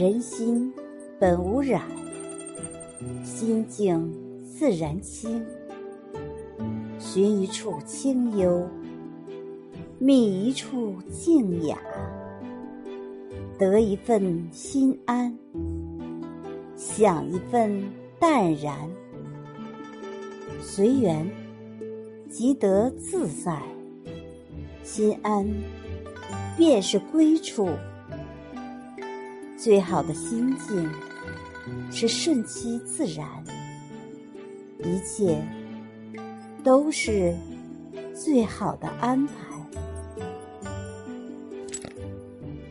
人心本无染，心静自然清。寻一处清幽，觅一处静雅，得一份心安，享一份淡然。随缘，即得自在。心安，便是归处。最好的心境是顺其自然，一切都是最好的安排。